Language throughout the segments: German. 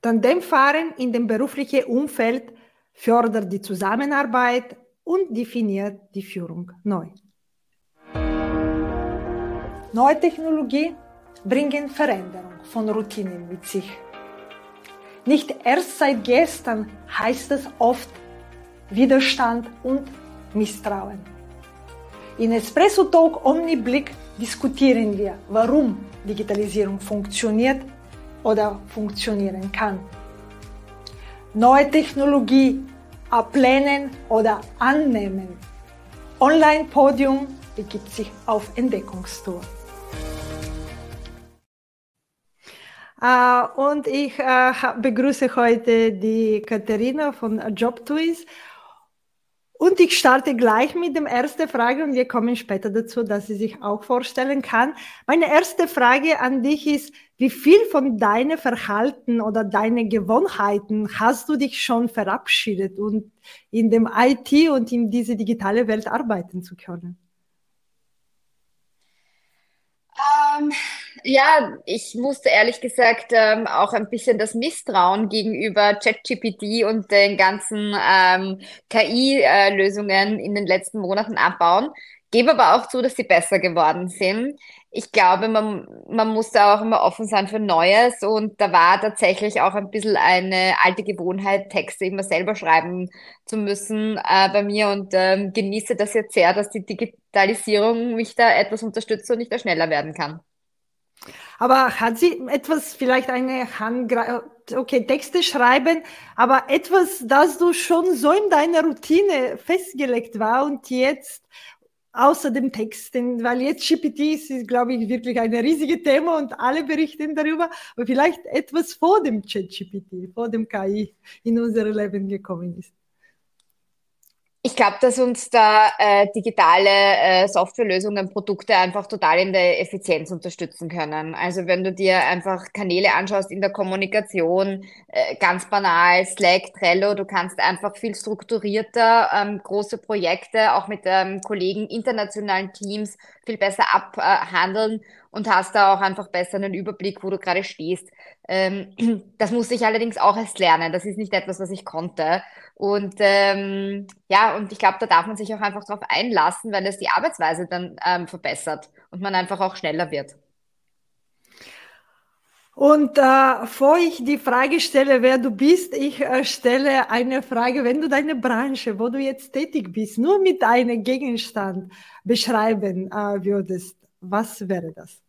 Tandemfahren in dem beruflichen Umfeld fördert die Zusammenarbeit und definiert die Führung neu. Neue Technologie bringen Veränderung von Routinen mit sich. Nicht erst seit gestern heißt es oft Widerstand und Misstrauen. In Espresso Talk Omniblick diskutieren wir, warum Digitalisierung funktioniert oder funktionieren kann. Neue Technologie ablehnen oder annehmen. Online-Podium begibt sich auf Entdeckungstour. Uh, und ich uh, begrüße heute die Katharina von JobTwiz und ich starte gleich mit der ersten Frage und wir kommen später dazu, dass sie sich auch vorstellen kann. Meine erste Frage an dich ist, wie viel von deinem Verhalten oder deinen Gewohnheiten hast du dich schon verabschiedet und in dem IT und in diese digitale Welt arbeiten zu können? Ähm, ja, ich musste ehrlich gesagt ähm, auch ein bisschen das Misstrauen gegenüber ChatGPT und den ganzen ähm, KI-Lösungen in den letzten Monaten abbauen. Gebe aber auch zu, dass sie besser geworden sind. Ich glaube, man, man muss da auch immer offen sein für Neues und da war tatsächlich auch ein bisschen eine alte Gewohnheit, Texte immer selber schreiben zu müssen äh, bei mir und ähm, genieße das jetzt sehr, dass die Digitalisierung mich da etwas unterstützt und ich da schneller werden kann. Aber hat sie etwas, vielleicht eine Hand, okay, Texte schreiben, aber etwas, das du schon so in deiner Routine festgelegt war und jetzt außer dem Text, denn, weil jetzt GPT ist, glaube ich, wirklich ein riesiges Thema und alle berichten darüber, aber vielleicht etwas vor dem Chat-GPT, vor dem KI in unser Leben gekommen ist. Ich glaube, dass uns da äh, digitale äh, Softwarelösungen, Produkte einfach total in der Effizienz unterstützen können. Also wenn du dir einfach Kanäle anschaust in der Kommunikation, äh, ganz banal, Slack, Trello, du kannst einfach viel strukturierter ähm, große Projekte auch mit ähm, Kollegen, internationalen Teams viel besser abhandeln und hast da auch einfach besser einen Überblick, wo du gerade stehst. Ähm, das musste ich allerdings auch erst lernen. Das ist nicht etwas, was ich konnte. Und ähm, ja, und ich glaube, da darf man sich auch einfach darauf einlassen, weil es die Arbeitsweise dann ähm, verbessert und man einfach auch schneller wird. Und äh, vor ich die Frage stelle, wer du bist, ich äh, stelle eine Frage, wenn du deine Branche, wo du jetzt tätig bist, nur mit einem Gegenstand beschreiben äh, würdest, was wäre das?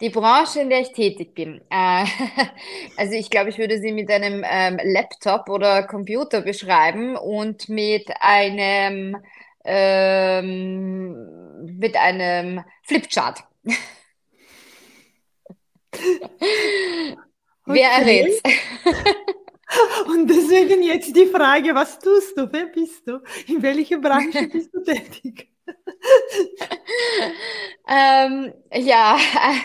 Die Branche, in der ich tätig bin. Äh, also ich glaube, ich würde sie mit einem ähm, Laptop oder Computer beschreiben und mit einem ähm, mit einem Flipchart. Wer errät's? Und deswegen jetzt die Frage, was tust du? Wer bist du? In welcher Branche bist du tätig? ähm, ja,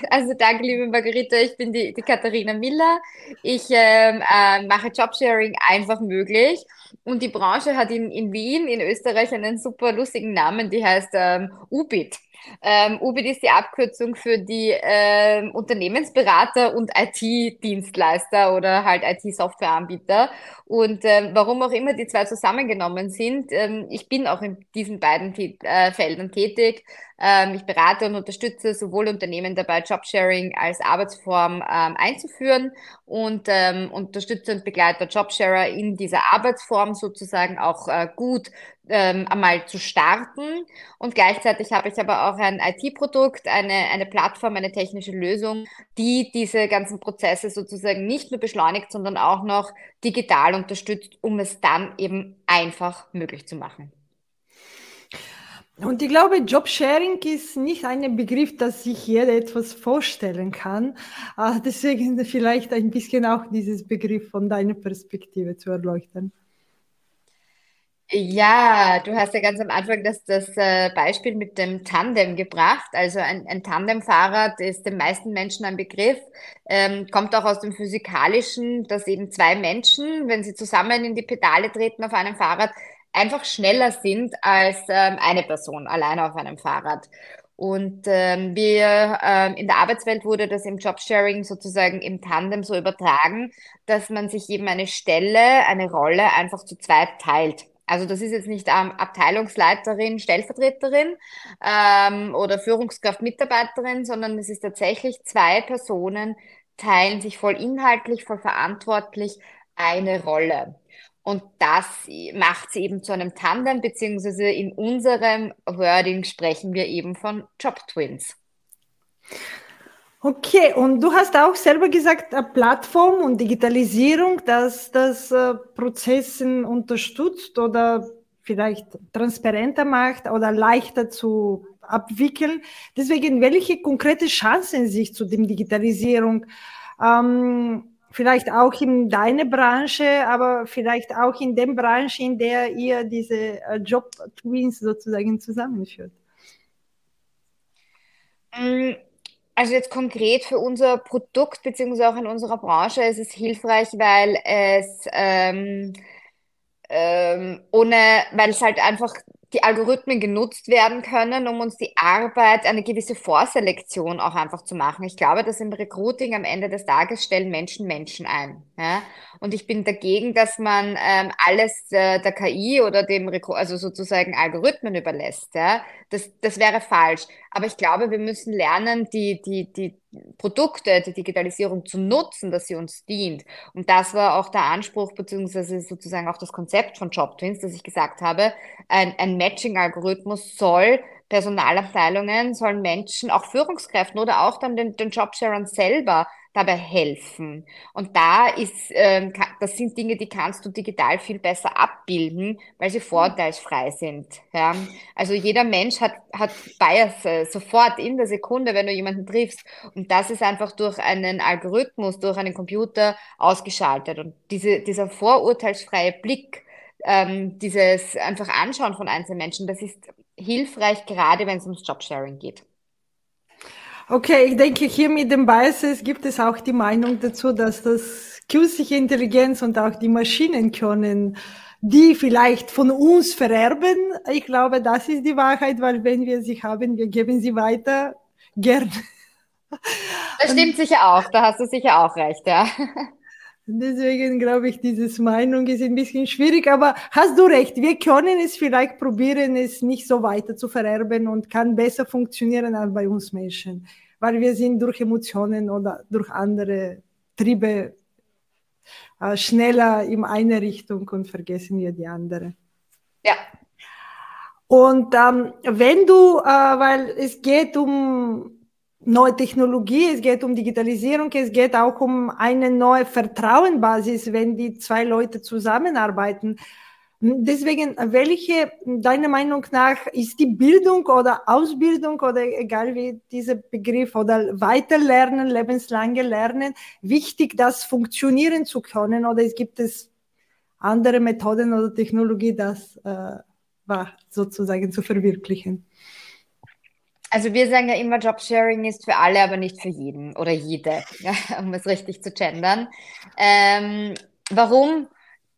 also danke, liebe Margarita. Ich bin die, die Katharina Miller. Ich ähm, äh, mache Jobsharing einfach möglich. Und die Branche hat in, in Wien, in Österreich, einen super lustigen Namen, die heißt ähm, UBIT. Ähm, UBIT ist die Abkürzung für die ähm, Unternehmensberater und IT-Dienstleister oder halt IT-Softwareanbieter. Und ähm, warum auch immer die zwei zusammengenommen sind, ähm, ich bin auch in diesen beiden äh, Feldern tätig. Ähm, ich berate und unterstütze sowohl Unternehmen dabei, Jobsharing als Arbeitsform ähm, einzuführen und ähm, unterstütze und begleite Jobsharer in dieser Arbeitsform sozusagen auch äh, gut ähm, einmal zu starten. Und gleichzeitig habe ich aber auch ein IT-Produkt, eine, eine Plattform, eine technische Lösung, die diese ganzen Prozesse sozusagen nicht nur beschleunigt, sondern auch noch digital unterstützt, um es dann eben einfach möglich zu machen. Und ich glaube, Jobsharing ist nicht ein Begriff, dass sich jeder etwas vorstellen kann. Ah, deswegen vielleicht ein bisschen auch dieses Begriff von deiner Perspektive zu erleuchten. Ja, du hast ja ganz am Anfang das, das äh, Beispiel mit dem Tandem gebracht. Also ein, ein Tandemfahrrad ist den meisten Menschen ein Begriff, ähm, kommt auch aus dem Physikalischen, dass eben zwei Menschen, wenn sie zusammen in die Pedale treten auf einem Fahrrad, einfach schneller sind als ähm, eine Person alleine auf einem Fahrrad. Und ähm, wir ähm, in der Arbeitswelt wurde das im Jobsharing sozusagen im Tandem so übertragen, dass man sich eben eine Stelle, eine Rolle einfach zu zweit teilt. Also das ist jetzt nicht ähm, Abteilungsleiterin, Stellvertreterin ähm, oder Führungskraft, Mitarbeiterin, sondern es ist tatsächlich zwei Personen teilen sich voll inhaltlich, voll verantwortlich eine Rolle. Und das macht sie eben zu einem Tandem, beziehungsweise in unserem Wording sprechen wir eben von Job Twins. Okay, und du hast auch selber gesagt, Plattform und Digitalisierung, dass das äh, Prozessen unterstützt oder vielleicht transparenter macht oder leichter zu abwickeln. Deswegen, welche konkrete Chancen sich zu dem Digitalisierung, ähm, vielleicht auch in deiner Branche, aber vielleicht auch in der Branche, in der ihr diese äh, Job Twins sozusagen zusammenführt? Mm, also jetzt konkret für unser Produkt beziehungsweise auch in unserer Branche ist es hilfreich, weil es ähm, ähm, ohne, weil es halt einfach die Algorithmen genutzt werden können, um uns die Arbeit, eine gewisse Vorselektion auch einfach zu machen. Ich glaube, dass im Recruiting am Ende des Tages stellen Menschen Menschen ein. Ja? Und ich bin dagegen, dass man ähm, alles äh, der KI oder dem, Recru also sozusagen Algorithmen überlässt. Ja? Das, das wäre falsch. Aber ich glaube, wir müssen lernen, die, die, die Produkte, die Digitalisierung zu nutzen, dass sie uns dient. Und das war auch der Anspruch, beziehungsweise sozusagen auch das Konzept von JobTwins, dass ich gesagt habe, ein, ein Matching-Algorithmus soll Personalabteilungen, sollen Menschen, auch Führungskräften oder auch dann den, den Jobsharern selber dabei helfen. Und da ist, ähm, das sind Dinge, die kannst du digital viel besser abbilden, weil sie vorteilsfrei sind. Ja? Also jeder Mensch hat, hat Bias äh, sofort in der Sekunde, wenn du jemanden triffst. Und das ist einfach durch einen Algorithmus, durch einen Computer ausgeschaltet. Und diese, dieser vorurteilsfreie Blick, ähm, dieses einfach Anschauen von einzelnen Menschen, das ist hilfreich, gerade wenn es ums Jobsharing geht. Okay, ich denke, hier mit dem Biases gibt es auch die Meinung dazu, dass das künstliche Intelligenz und auch die Maschinen können, die vielleicht von uns vererben. Ich glaube, das ist die Wahrheit, weil wenn wir sie haben, wir geben sie weiter gern. Das stimmt sicher auch, da hast du sicher auch recht, ja. Deswegen glaube ich, diese Meinung ist ein bisschen schwierig, aber hast du recht, wir können es vielleicht probieren, es nicht so weiter zu vererben und kann besser funktionieren als bei uns Menschen, weil wir sind durch Emotionen oder durch andere Triebe äh, schneller in eine Richtung und vergessen wir die andere. Ja. Und ähm, wenn du, äh, weil es geht um neue Technologie, es geht um Digitalisierung, es geht auch um eine neue Vertrauenbasis, wenn die zwei Leute zusammenarbeiten. Deswegen, welche, deiner Meinung nach, ist die Bildung oder Ausbildung oder egal wie dieser Begriff oder Weiterlernen, lebenslange Lernen, wichtig, das funktionieren zu können oder es gibt es andere Methoden oder Technologie, das äh, war sozusagen zu verwirklichen? Also wir sagen ja immer, Jobsharing ist für alle, aber nicht für jeden oder jede, um es richtig zu gendern. Ähm, warum?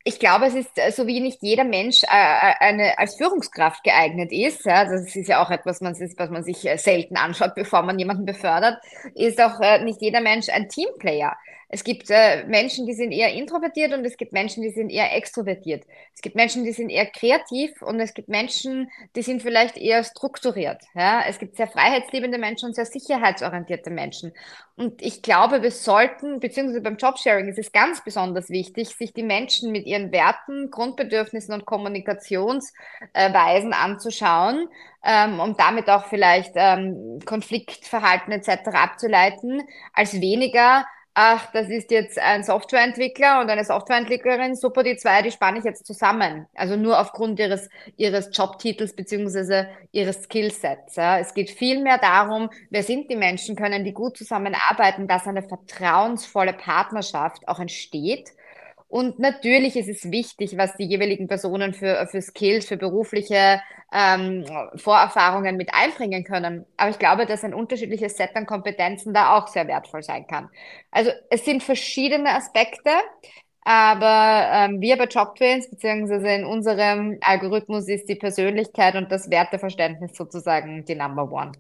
Ich glaube, es ist so wie nicht jeder Mensch äh, äh eine, als Führungskraft geeignet ist. Ja, das ist ja auch etwas, was man, was man sich äh, selten anschaut, bevor man jemanden befördert. Ist auch äh, nicht jeder Mensch ein Teamplayer. Es gibt äh, Menschen, die sind eher introvertiert und es gibt Menschen, die sind eher extrovertiert. Es gibt Menschen, die sind eher kreativ und es gibt Menschen, die sind vielleicht eher strukturiert. Ja? Es gibt sehr freiheitsliebende Menschen und sehr sicherheitsorientierte Menschen. Und ich glaube, wir sollten, beziehungsweise beim Jobsharing ist es ganz besonders wichtig, sich die Menschen mit ihren Werten, Grundbedürfnissen und Kommunikationsweisen anzuschauen, ähm, um damit auch vielleicht ähm, Konfliktverhalten etc. abzuleiten, als weniger ach, das ist jetzt ein Softwareentwickler und eine Softwareentwicklerin, super, die zwei, die spanne ich jetzt zusammen. Also nur aufgrund ihres, ihres Jobtitels beziehungsweise ihres Skillsets. Ja. Es geht vielmehr darum, wer sind die Menschen, können die gut zusammenarbeiten, dass eine vertrauensvolle Partnerschaft auch entsteht und natürlich ist es wichtig, was die jeweiligen Personen für, für Skills, für berufliche ähm, Vorerfahrungen mit einbringen können. Aber ich glaube, dass ein unterschiedliches Set an Kompetenzen da auch sehr wertvoll sein kann. Also es sind verschiedene Aspekte, aber ähm, wir bei JobTwins, beziehungsweise in unserem Algorithmus ist die Persönlichkeit und das Werteverständnis sozusagen die Number One.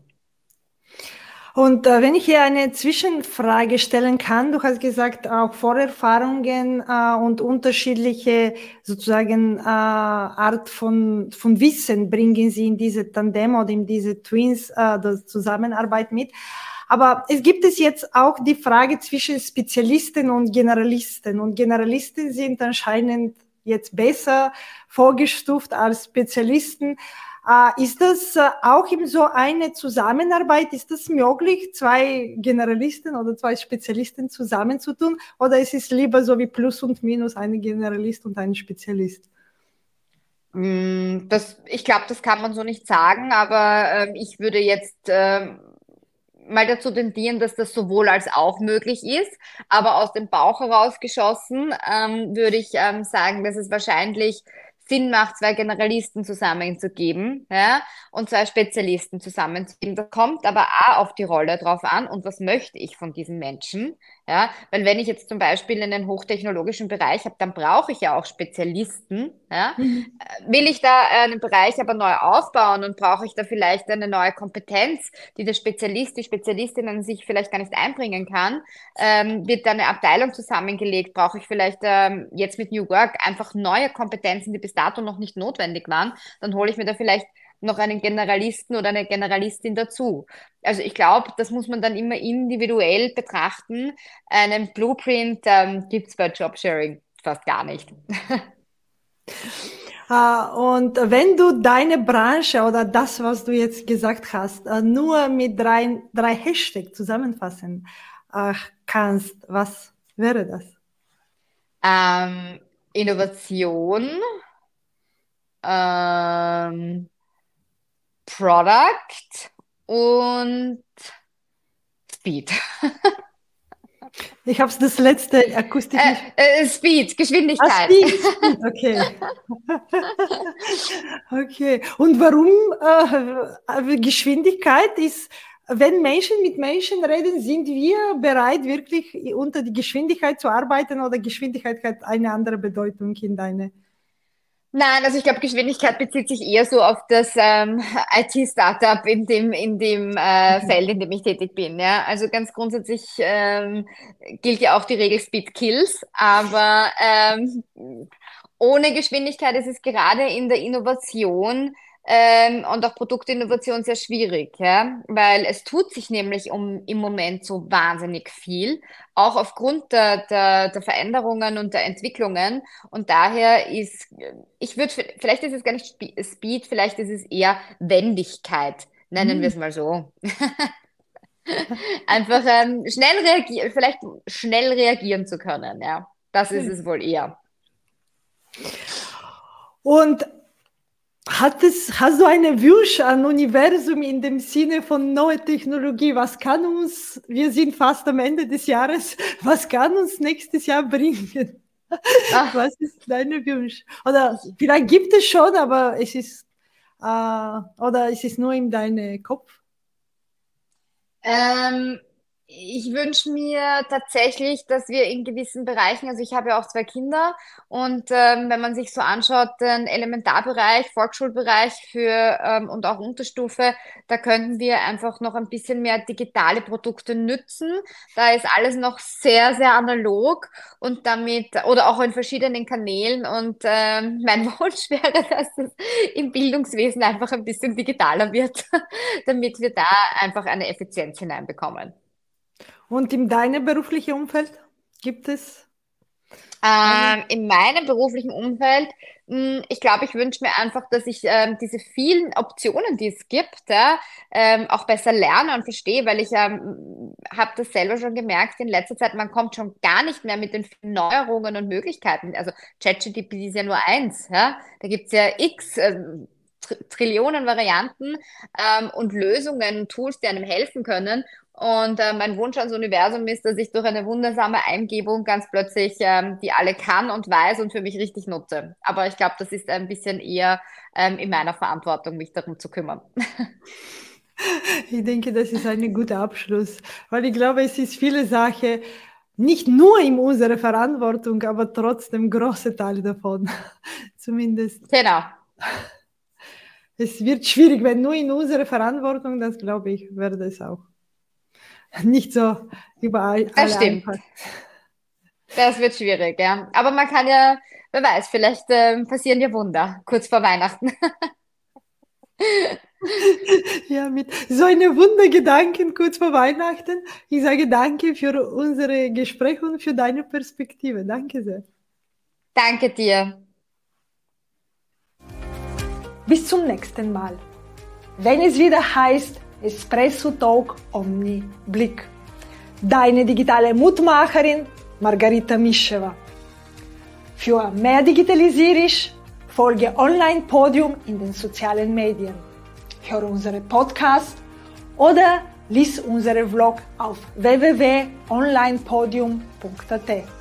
Und äh, wenn ich hier eine Zwischenfrage stellen kann, du hast gesagt, auch Vorerfahrungen äh, und unterschiedliche sozusagen äh, Art von, von Wissen bringen Sie in diese Tandem oder in diese Twins äh, Zusammenarbeit mit. Aber es gibt es jetzt auch die Frage zwischen Spezialisten und Generalisten. Und Generalisten sind anscheinend jetzt besser vorgestuft als Spezialisten. Äh, ist das äh, auch in so eine Zusammenarbeit, ist das möglich, zwei Generalisten oder zwei Spezialisten zusammenzutun? Oder ist es lieber so wie Plus und Minus, ein Generalist und ein Spezialist? Mm, das, ich glaube, das kann man so nicht sagen, aber äh, ich würde jetzt äh, mal dazu tendieren, dass das sowohl als auch möglich ist, aber aus dem Bauch herausgeschossen ähm, würde ich ähm, sagen, dass es wahrscheinlich Sinn macht, zwei Generalisten zusammenzugeben, ja, und zwei Spezialisten zusammenzugeben. Das kommt aber auch auf die Rolle drauf an und was möchte ich von diesen Menschen, ja, weil wenn ich jetzt zum Beispiel einen hochtechnologischen Bereich habe, dann brauche ich ja auch Spezialisten, ja. Mhm. Will ich da einen Bereich aber neu aufbauen und brauche ich da vielleicht eine neue Kompetenz, die der Spezialist, die Spezialistin an sich vielleicht gar nicht einbringen kann, ähm, wird da eine Abteilung zusammengelegt, brauche ich vielleicht ähm, jetzt mit New Work einfach neue Kompetenzen, die bis dato noch nicht notwendig waren, dann hole ich mir da vielleicht noch einen Generalisten oder eine Generalistin dazu. Also ich glaube, das muss man dann immer individuell betrachten. Einen Blueprint ähm, gibt es bei Jobsharing fast gar nicht. Uh, und wenn du deine Branche oder das, was du jetzt gesagt hast, uh, nur mit drei, drei Hashtags zusammenfassen kannst, was wäre das? Ähm, Innovation, ähm, Product und Speed. Ich habe es das letzte akustisch. Äh, äh, Speed, Geschwindigkeit. Ah, Speed, Speed, okay. okay. Und warum äh, Geschwindigkeit ist, wenn Menschen mit Menschen reden, sind wir bereit, wirklich unter die Geschwindigkeit zu arbeiten oder Geschwindigkeit hat eine andere Bedeutung in deine Nein, also ich glaube, Geschwindigkeit bezieht sich eher so auf das ähm, IT-Startup in dem, in dem äh, mhm. Feld, in dem ich tätig bin. Ja? Also ganz grundsätzlich ähm, gilt ja auch die Regel Speed Kills, aber ähm, ohne Geschwindigkeit ist es gerade in der Innovation ähm, und auch Produktinnovation sehr schwierig, ja? weil es tut sich nämlich um, im Moment so wahnsinnig viel, auch aufgrund der, der, der Veränderungen und der Entwicklungen. Und daher ist, ich würde, vielleicht ist es gar nicht Speed, vielleicht ist es eher Wendigkeit, nennen mhm. wir es mal so. Einfach ähm, schnell reagieren, vielleicht schnell reagieren zu können, ja. Das ist mhm. es wohl eher. Und hat es, hast du einen Wunsch an Universum in dem Sinne von neue Technologie? Was kann uns, wir sind fast am Ende des Jahres, was kann uns nächstes Jahr bringen? Ach. Was ist dein Wunsch? Oder vielleicht gibt es schon, aber es ist, äh, oder es ist nur in deinem Kopf? Ähm, ich wünsche mir tatsächlich, dass wir in gewissen Bereichen, also ich habe ja auch zwei Kinder und ähm, wenn man sich so anschaut, den Elementarbereich, Volksschulbereich für ähm, und auch Unterstufe, da könnten wir einfach noch ein bisschen mehr digitale Produkte nützen. Da ist alles noch sehr, sehr analog und damit oder auch in verschiedenen Kanälen und ähm, mein Wunsch wäre, dass es im Bildungswesen einfach ein bisschen digitaler wird, damit wir da einfach eine Effizienz hineinbekommen. Und in deinem beruflichen Umfeld gibt es? Ähm, in meinem beruflichen Umfeld, mh, hm, ich glaube, ich wünsche mir einfach, dass ich ähm, diese vielen Optionen, die es gibt, ja, ähm, auch besser lerne und verstehe, weil ich ähm, habe das selber schon gemerkt in letzter Zeit, man kommt schon gar nicht mehr mit den Neuerungen und Möglichkeiten. Also ChatGPT ist ja nur eins, ja? da gibt's ja x. Äh, Trillionen Varianten ähm, und Lösungen, Tools, die einem helfen können. Und äh, mein Wunsch ans Universum ist, dass ich durch eine wundersame Eingebung ganz plötzlich ähm, die alle kann und weiß und für mich richtig nutze. Aber ich glaube, das ist ein bisschen eher ähm, in meiner Verantwortung, mich darum zu kümmern. Ich denke, das ist ein guter Abschluss, weil ich glaube, es ist viele Sachen, nicht nur in unserer Verantwortung, aber trotzdem große Teile davon. Zumindest. Genau. es wird schwierig, wenn nur in unserer Verantwortung, das glaube ich, werde es auch nicht so überall. Das stimmt. Einfach. Das wird schwierig, ja. Aber man kann ja, wer weiß, vielleicht äh, passieren ja Wunder kurz vor Weihnachten. ja, mit so einem Wundergedanken kurz vor Weihnachten. Ich sage danke für unsere Gespräche und für deine Perspektive. Danke sehr. Danke dir. Bis zum nächsten Mal. Wenn es wieder heißt Espresso Talk Omni Blick. Deine digitale Mutmacherin Margarita Mischewa. Für mehr Digitalisierung folge Online Podium in den sozialen Medien. Hör unsere Podcast oder lies unsere Vlog auf www.onlinepodium.at.